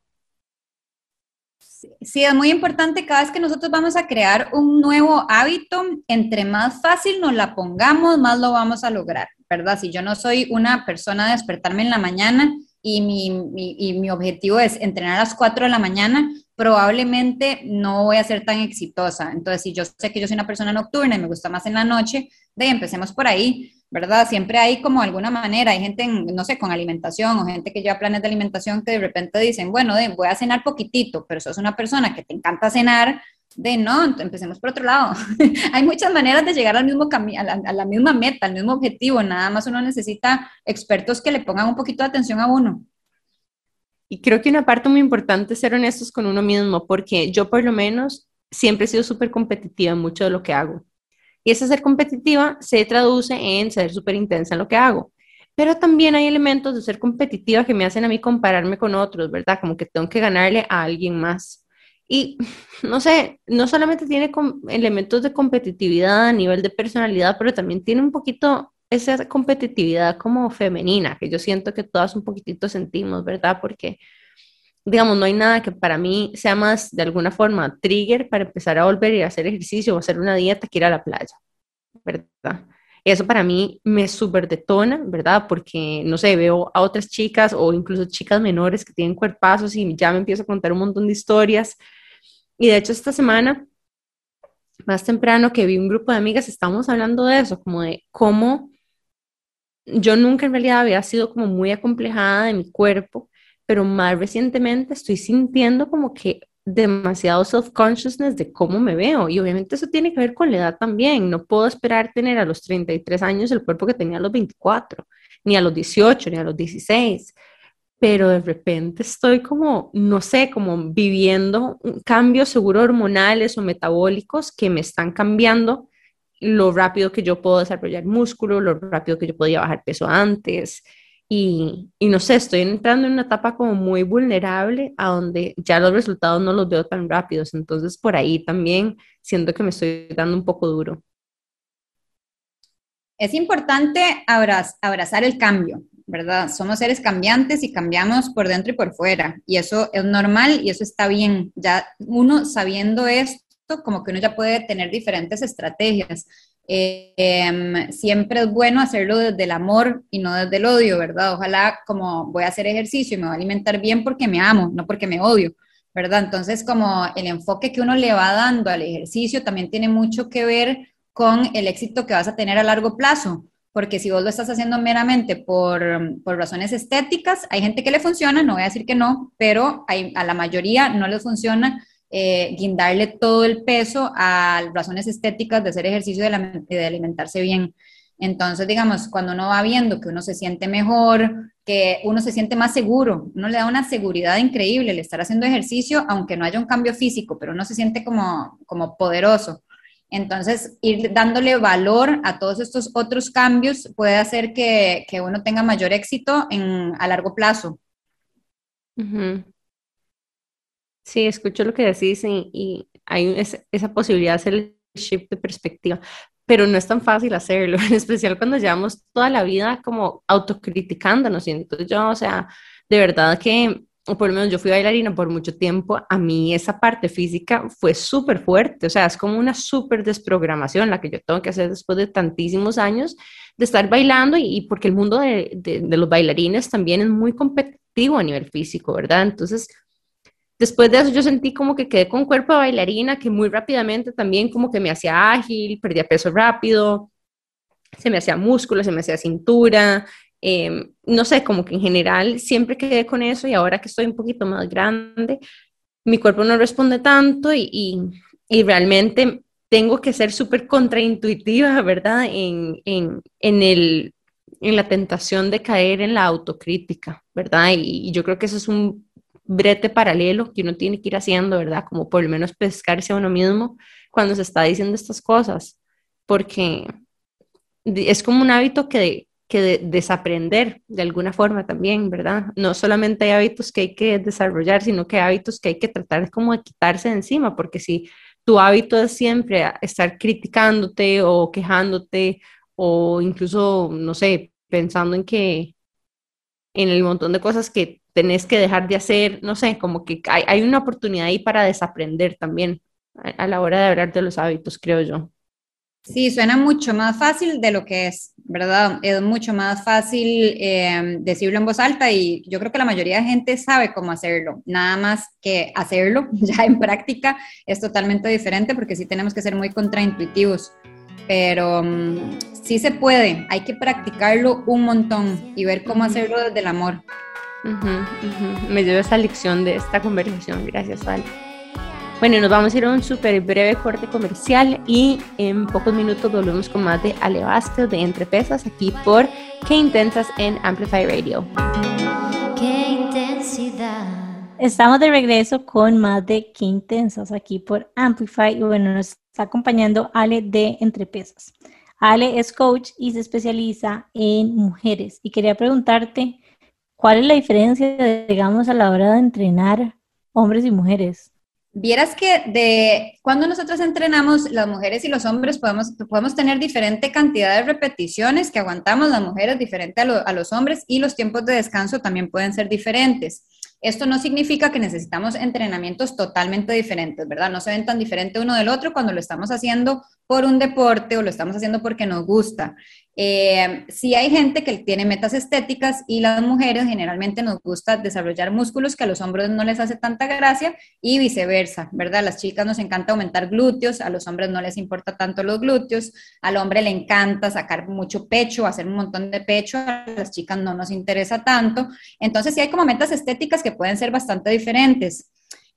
Speaker 3: Sí, es muy importante cada vez que nosotros vamos a crear un nuevo hábito, entre más fácil nos la pongamos, más lo vamos a lograr, ¿verdad? Si yo no soy una persona de despertarme en la mañana y mi, mi, y mi objetivo es entrenar a las 4 de la mañana, probablemente no voy a ser tan exitosa. Entonces, si yo sé que yo soy una persona nocturna y me gusta más en la noche, de empecemos por ahí, ¿verdad? Siempre hay como alguna manera, hay gente, no sé, con alimentación o gente que lleva planes de alimentación que de repente dicen, bueno, de, voy a cenar poquitito, pero sos una persona que te encanta cenar, de no, empecemos por otro lado. Hay muchas maneras de llegar al mismo a a la misma meta, al mismo objetivo, nada más uno necesita expertos que le pongan un poquito de atención a uno.
Speaker 2: Y creo que una parte muy importante es ser honestos con uno mismo, porque yo por lo menos siempre he sido súper competitiva en mucho de lo que hago. Y esa ser competitiva se traduce en ser súper intensa en lo que hago. Pero también hay elementos de ser competitiva que me hacen a mí compararme con otros, ¿verdad? Como que tengo que ganarle a alguien más. Y no sé, no solamente tiene elementos de competitividad a nivel de personalidad, pero también tiene un poquito esa competitividad como femenina, que yo siento que todas un poquitito sentimos, ¿verdad? Porque digamos, no hay nada que para mí sea más de alguna forma trigger para empezar a volver y hacer ejercicio o hacer una dieta que ir a la playa, ¿verdad? Eso para mí me súper detona, ¿verdad? Porque, no sé, veo a otras chicas o incluso chicas menores que tienen cuerpazos y ya me empiezo a contar un montón de historias. Y de hecho esta semana, más temprano que vi un grupo de amigas, estábamos hablando de eso, como de cómo yo nunca en realidad había sido como muy acomplejada de mi cuerpo pero más recientemente estoy sintiendo como que demasiado self-consciousness de cómo me veo. Y obviamente eso tiene que ver con la edad también. No puedo esperar tener a los 33 años el cuerpo que tenía a los 24, ni a los 18, ni a los 16. Pero de repente estoy como, no sé, como viviendo cambios seguro hormonales o metabólicos que me están cambiando lo rápido que yo puedo desarrollar músculo, lo rápido que yo podía bajar peso antes, y, no sé, estoy entrando en una etapa como muy vulnerable a donde ya los resultados no los veo tan rápidos. Entonces, por ahí también siento que me estoy dando un poco duro.
Speaker 3: Es importante abrazar el cambio, ¿verdad? Somos seres cambiantes y cambiamos por dentro y por fuera. Y eso es normal y eso está bien. Ya uno sabiendo esto, como que uno ya puede tener diferentes estrategias. Em, siempre es bueno hacerlo desde el amor y no desde el odio, ¿verdad? Ojalá como voy a hacer ejercicio y me voy a alimentar bien porque me amo, no porque me odio, ¿verdad? Entonces como el enfoque que uno le va dando al ejercicio también tiene mucho que ver con el éxito que vas a tener a largo plazo. Porque si vos lo estás haciendo meramente por, por razones estéticas, hay gente que le funciona, no voy a decir que no, pero hay, a la mayoría no les funciona eh, guindarle todo el peso a razones estéticas de hacer ejercicio y de, alimentarse bien. Entonces, digamos, cuando uno va viendo que uno se siente mejor, que uno se siente más seguro, uno le da una seguridad increíble el estar haciendo ejercicio, aunque no haya un cambio físico, pero uno se siente como, como poderoso. Entonces, ir dándole valor a todos estos otros cambios puede hacer que, que uno tenga mayor éxito en, a largo plazo.
Speaker 2: Sí, escucho lo que decís y, hay esa posibilidad de hacer el shift de perspectiva, pero no es tan fácil hacerlo, en especial cuando llevamos toda la vida como autocriticándonos. Y entonces yo, o sea, de verdad que, por lo menos yo fui bailarina por mucho tiempo, a mí esa parte física fue súper fuerte, o sea, es como una súper desprogramación la que yo tengo que hacer después de tantísimos años de estar bailando y, porque el mundo de, de los bailarines también es muy competitivo a nivel físico, ¿verdad? Entonces, Después de eso yo sentí como que quedé con cuerpo de bailarina, que muy rápidamente también como que me hacía ágil, perdía peso rápido, se me hacía músculo, se me hacía cintura, em, no sé, como que en general siempre quedé con eso y ahora que estoy un poquito más grande, mi cuerpo no responde tanto y, y, realmente tengo que ser súper contraintuitiva, ¿verdad? En, en, en, el, en la tentación de caer en la autocrítica, ¿verdad? Y, yo creo que eso es un brete paralelo que uno tiene que ir haciendo, ¿verdad? Como por lo menos pescarse a uno mismo cuando se está diciendo estas cosas, porque es como un hábito que, que desaprender de alguna forma también, ¿verdad? No solamente hay hábitos que hay que desarrollar, sino que hay hábitos que hay que tratar como de quitarse de encima, porque si tu hábito es siempre estar criticándote o quejándote o incluso, no sé, pensando en que en el montón de cosas que tenés que dejar de hacer, no sé, como que hay, hay una oportunidad ahí para desaprender también a, la hora de hablar de los hábitos, creo yo.
Speaker 3: Sí, suena mucho más fácil de lo que es, ¿verdad? Es mucho más fácil eh, decirlo en voz alta y yo creo que la mayoría de gente sabe cómo hacerlo, nada más que hacerlo ya en práctica es totalmente diferente porque sí tenemos que ser muy contraintuitivos, pero um, sí se puede, hay que practicarlo un montón y ver cómo hacerlo desde el amor.
Speaker 2: Me dio esa lección de esta conversación. Gracias, Val. Bueno, nos vamos a ir a un súper breve corte comercial y en pocos minutos volvemos con más de Ale Vázquez de Entre Pesas aquí por Qué Intensas en Amplify Radio.
Speaker 1: Qué intensidad. Estamos de regreso con más de Qué Intensas aquí por Amplify y bueno, nos está acompañando Ale de Entre Pesas. Ale es coach y se especializa en mujeres y quería preguntarte cuál es la diferencia, digamos, a la hora de entrenar hombres y mujeres.
Speaker 3: Vieras que de cuando nosotros entrenamos, las mujeres y los hombres podemos, podemos tener diferente cantidad de repeticiones que aguantamos las mujeres, diferente a, a los hombres, y los tiempos de descanso también pueden ser diferentes. Esto no significa que necesitamos entrenamientos totalmente diferentes, ¿verdad? No se ven tan diferentes uno del otro cuando lo estamos haciendo por un deporte o lo estamos haciendo porque nos gusta. Eh, sí hay gente que tiene metas estéticas y las mujeres generalmente nos gusta desarrollar músculos que a los hombres no les hace tanta gracia y viceversa, ¿verdad? Las chicas nos encanta aumentar glúteos, a los hombres no les importa tanto los glúteos, al hombre le encanta sacar mucho pecho, hacer un montón de pecho, a las chicas no nos interesa tanto. Entonces sí hay como metas estéticas que pueden ser bastante diferentes.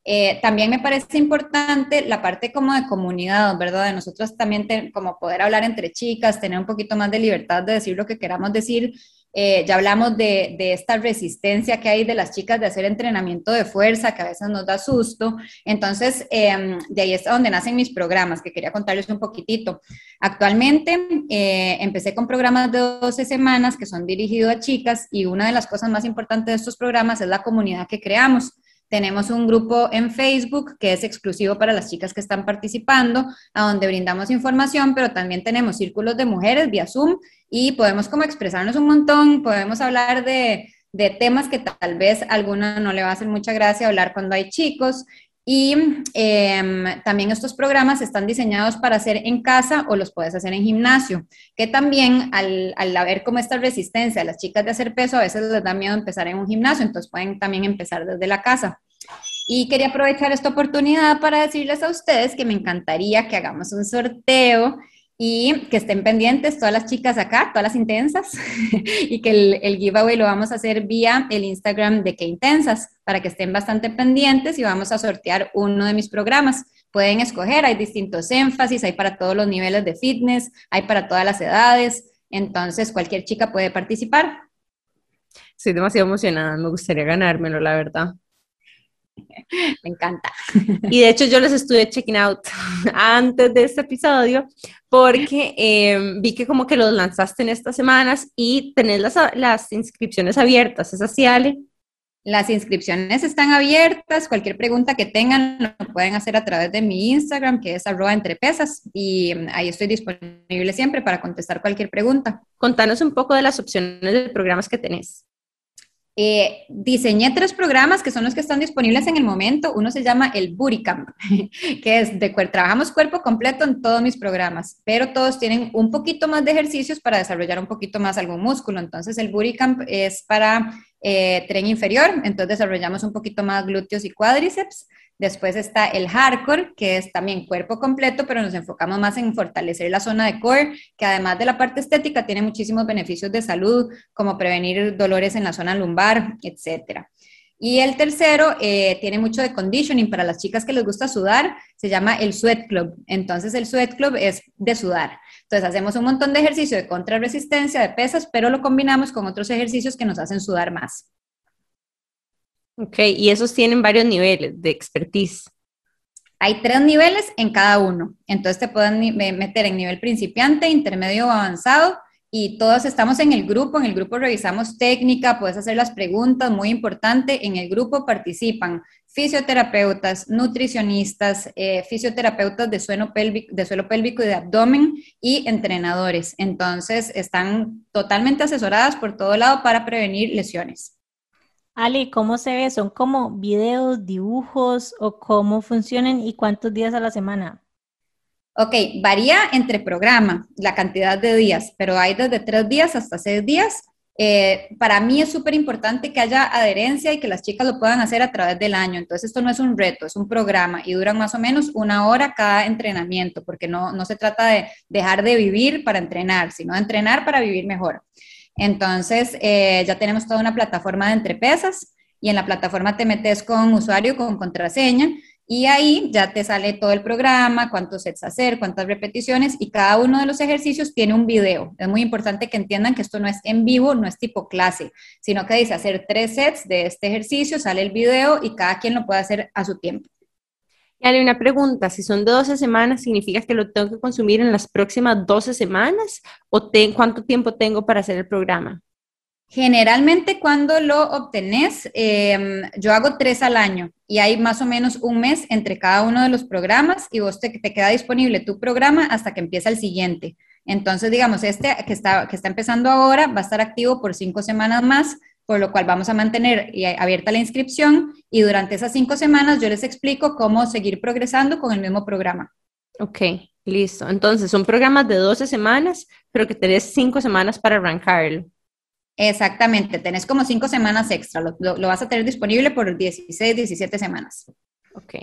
Speaker 3: Eh, también me parece importante la parte como de comunidad, ¿verdad? De nosotros también como poder hablar entre chicas, tener un poquito más de libertad de decir lo que queramos decir. Eh, ya hablamos de, esta resistencia que hay de las chicas de hacer entrenamiento de fuerza, que a veces nos da susto. Entonces, em, de ahí es donde nacen mis programas, que quería contarles un poquitito. Actualmente eh, empecé con programas de 12 semanas que son dirigidos a chicas y una de las cosas más importantes de estos programas es la comunidad que creamos. Tenemos un grupo en Facebook que es exclusivo para las chicas que están participando, a donde brindamos información, pero también tenemos círculos de mujeres vía Zoom y podemos como expresarnos un montón, podemos hablar de, temas que tal vez a alguna no le va a hacer mucha gracia hablar cuando hay chicos. Y em, también estos programas están diseñados para hacer en casa o los puedes hacer en gimnasio, que también al, al haber como esta resistencia a las chicas de hacer peso, a veces les da miedo empezar en un gimnasio, entonces pueden también empezar desde la casa. Y quería aprovechar esta oportunidad para decirles a ustedes que me encantaría que hagamos un sorteo y que estén pendientes todas las chicas acá, todas las intensas, y que el, giveaway lo vamos a hacer vía el Instagram de Que Intensas, para que estén bastante pendientes y vamos a sortear uno de mis programas. Pueden escoger, hay distintos énfasis, hay para todos los niveles de fitness, hay para todas las edades, entonces cualquier chica puede participar.
Speaker 2: Estoy demasiado emocionada, me gustaría ganármelo, la verdad.
Speaker 3: Me encanta.
Speaker 2: Y de hecho yo les estuve checking out antes de este episodio porque em, vi que como que los lanzaste en estas semanas y tenés las, las inscripciones abiertas. ¿Es así, Ale?
Speaker 3: Las inscripciones están abiertas. Cualquier pregunta que tengan lo pueden hacer a través de mi Instagram, que es arroba entrepesas, y em, ahí estoy disponible siempre para contestar cualquier pregunta.
Speaker 2: Contanos un poco de las opciones de programas que tenés.
Speaker 3: Eh, diseñé tres programas que son los que están disponibles en el momento. Uno se llama el Camp, que es de trabajamos cuerpo completo en todos mis programas, pero todos tienen un poquito más de ejercicios para desarrollar un poquito más algún músculo. Entonces el Camp es para eh, tren inferior, entonces desarrollamos un poquito más glúteos y cuádriceps. Después está el hardcore, que es también cuerpo completo, pero nos enfocamos más en fortalecer la zona de core, que además de la parte estética tiene muchísimos beneficios de salud, como prevenir dolores en la zona lumbar, etcétera. Y el tercero eh, tiene mucho de conditioning para las chicas que les gusta sudar, se llama el Sweat Club. Entonces el Sweat Club es de sudar. Entonces hacemos un montón de ejercicio de contrarresistencia, de pesas, pero lo combinamos con otros ejercicios que nos hacen sudar más.
Speaker 2: Ok, y esos tienen varios niveles de expertise.
Speaker 3: Hay tres niveles en cada uno. Entonces te pueden meter en nivel principiante, intermedio o avanzado. Y todos estamos en el grupo. En el grupo revisamos técnica, puedes hacer las preguntas, muy importante. En el grupo participan fisioterapeutas, nutricionistas, eh, fisioterapeutas de suelo, pélvico, de suelo pélvico y de abdomen y entrenadores. Entonces están totalmente asesoradas por todo lado para prevenir lesiones.
Speaker 1: Ali, ¿cómo se ve? ¿Son como videos, dibujos o cómo funcionan y cuántos días a la semana?
Speaker 3: Ok, varía entre programa la cantidad de días, pero hay desde tres días hasta seis días. Eh, para mí es súper importante que haya adherencia y que las chicas lo puedan hacer a través del año. Entonces, esto no es un reto, es un programa y duran más o menos una hora cada entrenamiento, porque no, no se trata de dejar de vivir para entrenar, sino de entrenar para vivir mejor. Entonces, eh, ya tenemos toda una plataforma de entrepesas y en la plataforma te metes con usuario, con contraseña Y ahí ya te sale todo el programa, cuántos sets hacer, cuántas repeticiones y cada uno de los ejercicios tiene un video. Es muy importante que entiendan que esto no es en vivo, no es tipo clase, sino que dice hacer tres sets de este ejercicio, sale el video y cada quien lo puede hacer a su tiempo.
Speaker 2: Hay una pregunta, si son de 12 semanas, ¿significa que lo tengo que consumir en las próximas 12 semanas o cuánto tiempo tengo para hacer el programa?
Speaker 3: Generalmente cuando lo obtenés, em, yo hago tres al año y hay más o menos un mes entre cada uno de los programas y vos te, te queda disponible tu programa hasta que empieza el siguiente. Entonces, digamos, este que está, que está empezando ahora va a estar activo por cinco semanas más, por lo cual vamos a mantener abierta la inscripción y durante esas cinco semanas yo les explico cómo seguir progresando con el mismo programa.
Speaker 2: Ok, listo. Entonces, son programas de 12 semanas, pero que tenés cinco semanas para arrancarlo.
Speaker 3: Exactamente, tenés como cinco semanas extra, lo, vas a tener disponible por 16, 17 semanas.
Speaker 2: Ok.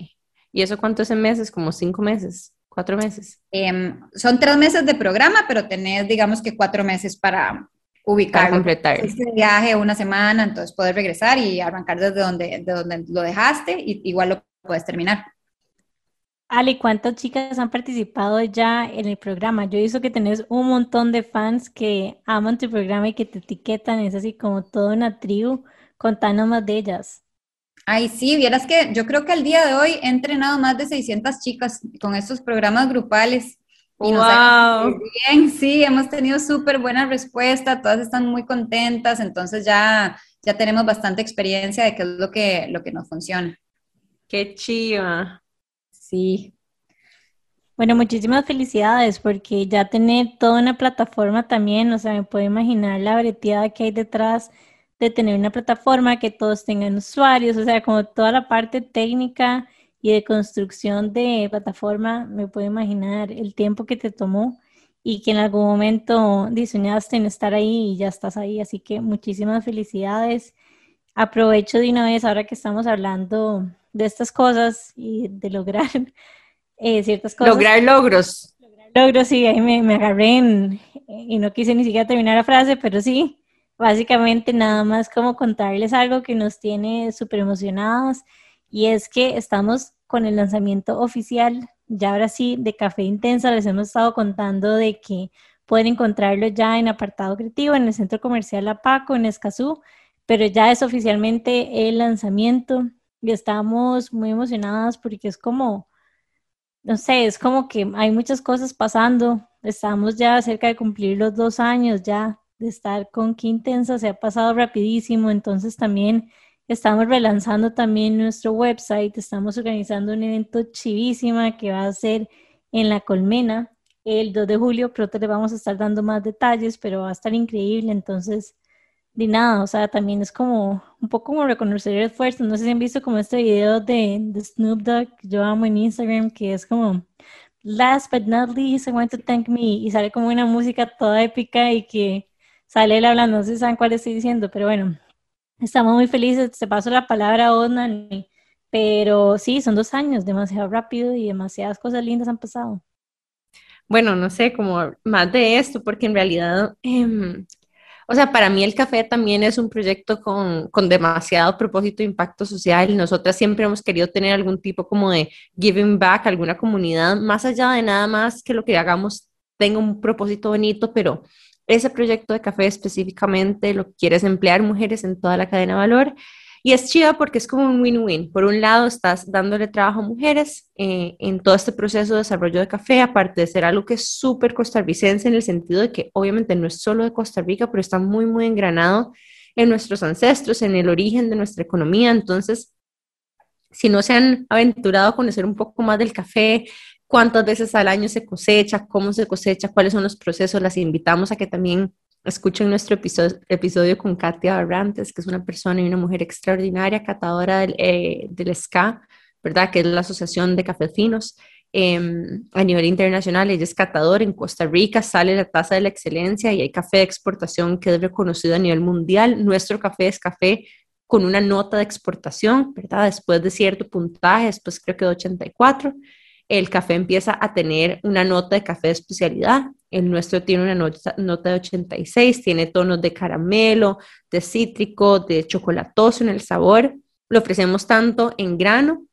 Speaker 2: ¿Y eso cuánto es en meses? Como cinco meses, cuatro meses.
Speaker 3: Em, son tres meses de programa, pero tenés, digamos que cuatro meses para ubicar. Para
Speaker 2: completar.
Speaker 3: Este viaje una semana, entonces poder regresar y arrancar desde donde, de donde lo dejaste y igual lo puedes terminar.
Speaker 1: Ali, ¿cuántas chicas han participado ya en el programa? Yo he visto que tenés un montón de fans que aman tu programa y que te etiquetan, es así como toda una tribu. Contanos más de ellas.
Speaker 3: Ay, sí, vieras que yo creo que al día de hoy he entrenado más de 600 chicas con estos programas grupales.
Speaker 2: Y wow.
Speaker 3: bien, sí, hemos tenido súper buena respuesta, todas están muy contentas, entonces ya, ya tenemos bastante experiencia de qué es lo que, lo que nos funciona.
Speaker 2: Qué chiva.
Speaker 3: Sí.
Speaker 1: Bueno, muchísimas felicidades porque ya tener toda una plataforma también, o sea, me puedo imaginar la breteada que hay detrás de tener una plataforma, que todos tengan usuarios, o sea, como toda la parte técnica y de construcción de plataforma, me puedo imaginar el tiempo que te tomó y que en algún momento diseñaste en estar ahí y ya estás ahí, así que muchísimas felicidades. Aprovecho de una vez ahora que estamos hablando de estas cosas y de lograr eh, ciertas cosas.
Speaker 2: Lograr logros.
Speaker 1: Logros, sí, ahí me, me agarré y no quise ni siquiera terminar la frase, pero sí, básicamente nada más como contarles algo que nos tiene súper emocionados y es que estamos con el lanzamiento oficial, ya ahora sí, de Café Intensa, les hemos estado contando de que pueden encontrarlo ya en apartado creativo en el Centro Comercial Apaco, en Escazú, pero ya es oficialmente el lanzamiento. Y estamos muy emocionadas porque es como, no sé, es como que hay muchas cosas pasando. Estamos ya cerca de cumplir los dos años ya de estar con Quintensa, se ha pasado rapidísimo, entonces también estamos relanzando también nuestro website, estamos organizando un evento chivísima que va a ser en La Colmena. El 2 de julio, pronto le vamos a estar dando más detalles, pero va a estar increíble, entonces de nada, o sea, también es como un poco como reconocer el esfuerzo. No sé si han visto como este video de, Snoop Dogg que yo amo en Instagram, que es como Last but not least, I want to thank me, y sale como una música toda épica y que sale él hablando, no sé si saben cuál estoy diciendo, pero bueno, estamos muy felices, te paso la palabra a pero sí, son dos años, demasiado rápido y demasiadas cosas lindas han pasado.
Speaker 2: Bueno, no sé, como más de esto, porque en realidad em, o sea, para mí el café también es un proyecto con, con demasiado propósito e impacto social. Nosotras siempre hemos querido tener algún tipo como de giving back a alguna comunidad, más allá de nada más que lo que hagamos tenga un propósito bonito, pero ese proyecto de café específicamente lo quieres emplear mujeres en toda la cadena de valor y es chida porque es como un win-win. Por un lado, estás dándole trabajo a mujeres eh, en todo este proceso de desarrollo de café, aparte de ser algo que es súper costarricense en el sentido de que obviamente no es solo de Costa Rica, pero está muy, muy engranado en nuestros ancestros, en el origen de nuestra economía. Entonces, si no se han aventurado a conocer un poco más del café, cuántas veces al año se cosecha, cómo se cosecha, cuáles son los procesos, las invitamos a que también Escuchen nuestro episodio, episodio con Katia Barrantes, que es una persona y una mujer extraordinaria, catadora del, eh, del SCA, ¿verdad? Que es la Asociación de Cafés Finos. Em, a nivel internacional, ella es catadora. En Costa Rica sale la tasa de la excelencia y hay café de exportación que es reconocido a nivel mundial. Nuestro café es café con una nota de exportación, ¿verdad? Después de cierto puntaje, después creo que de 84 el café empieza a tener una nota de café de especialidad. El nuestro tiene una nota, de 86, tiene tonos de caramelo, de cítrico, de chocolatoso en el sabor. Lo ofrecemos tanto en grano,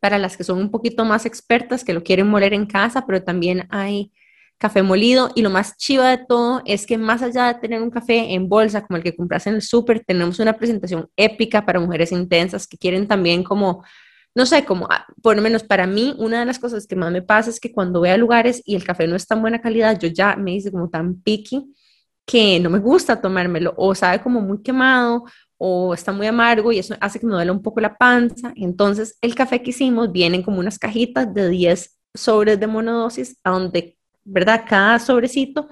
Speaker 2: para las que son un poquito más expertas, que lo quieren moler en casa, pero también hay café molido y lo más chiva de todo es que más allá de tener un café en bolsa como el que compras en el súper, tenemos una presentación épica para mujeres intensas que quieren también como, no sé, como ah, por lo menos para mí, una de las cosas que más me pasa es que cuando voy a lugares y el café no es tan buena calidad, yo ya me hice como tan picky que no me gusta tomármelo o sabe como muy quemado o está muy amargo y eso hace que me duele un poco la panza. Entonces, el café que hicimos vienen como unas cajitas de 10 sobres de monodosis, a donde ¿verdad? Cada sobrecito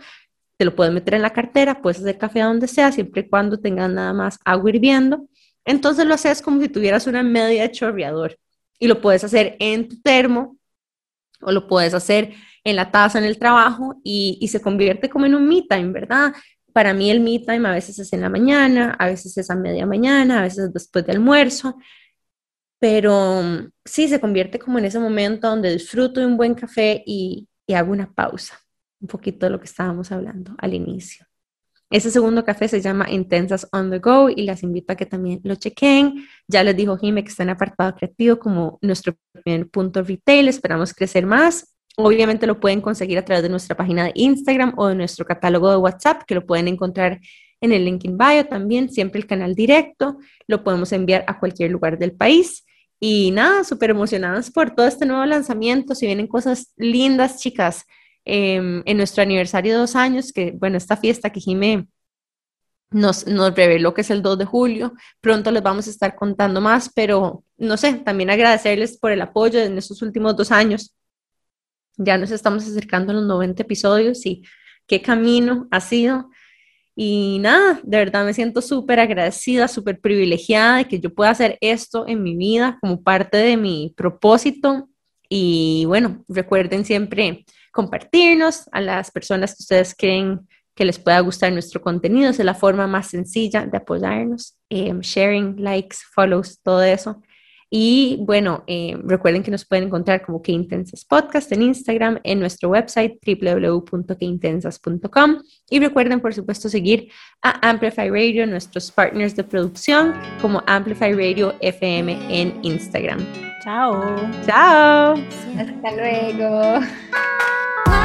Speaker 2: te lo puedes meter en la cartera, puedes hacer café donde sea, siempre y cuando tengas nada más agua hirviendo. Entonces lo haces como si tuvieras una media chorreador y lo puedes hacer en tu termo o lo puedes hacer en la taza en el trabajo y, y se convierte como en un me time, ¿verdad? Para mí el me time a veces es en la mañana, a veces es a media mañana, a veces después de almuerzo, pero sí se convierte como en ese momento donde disfruto de un buen café y, y hago una pausa, un poquito de lo que estábamos hablando al inicio. Ese segundo café se llama Intensas on the Go y las invito a que también lo chequen. Ya les dijo Jime que está en apartado creativo como nuestro primer punto retail. Esperamos crecer más. Obviamente lo pueden conseguir a través de nuestra página de Instagram o de nuestro catálogo de WhatsApp, que lo pueden encontrar en el link in bio también, siempre el canal directo. Lo podemos enviar a cualquier lugar del país. Y nada, súper emocionadas por todo este nuevo lanzamiento. Si vienen cosas lindas, chicas, em, en nuestro aniversario de dos años, que bueno, esta fiesta que Jime nos, nos reveló que es el 2 de julio, pronto les vamos a estar contando más, pero no sé, también agradecerles por el apoyo en estos últimos dos años. Ya nos estamos acercando a los 90 episodios y qué camino ha sido. Y nada, de verdad me siento súper agradecida, súper privilegiada de que yo pueda hacer esto en mi vida como parte de mi propósito. Y bueno, recuerden siempre compartirnos a las personas que ustedes creen que les pueda gustar nuestro contenido. es la forma más sencilla de apoyarnos. Eh, sharing, likes, follows, todo eso. Y bueno, eh, recuerden que nos pueden encontrar como Que Podcast en Instagram, en nuestro website www.queintensas.com. Y recuerden, por supuesto, seguir a Amplify Radio, nuestros partners de producción, como Amplify Radio FM en Instagram.
Speaker 1: Chao.
Speaker 2: Chao.
Speaker 3: Hasta luego.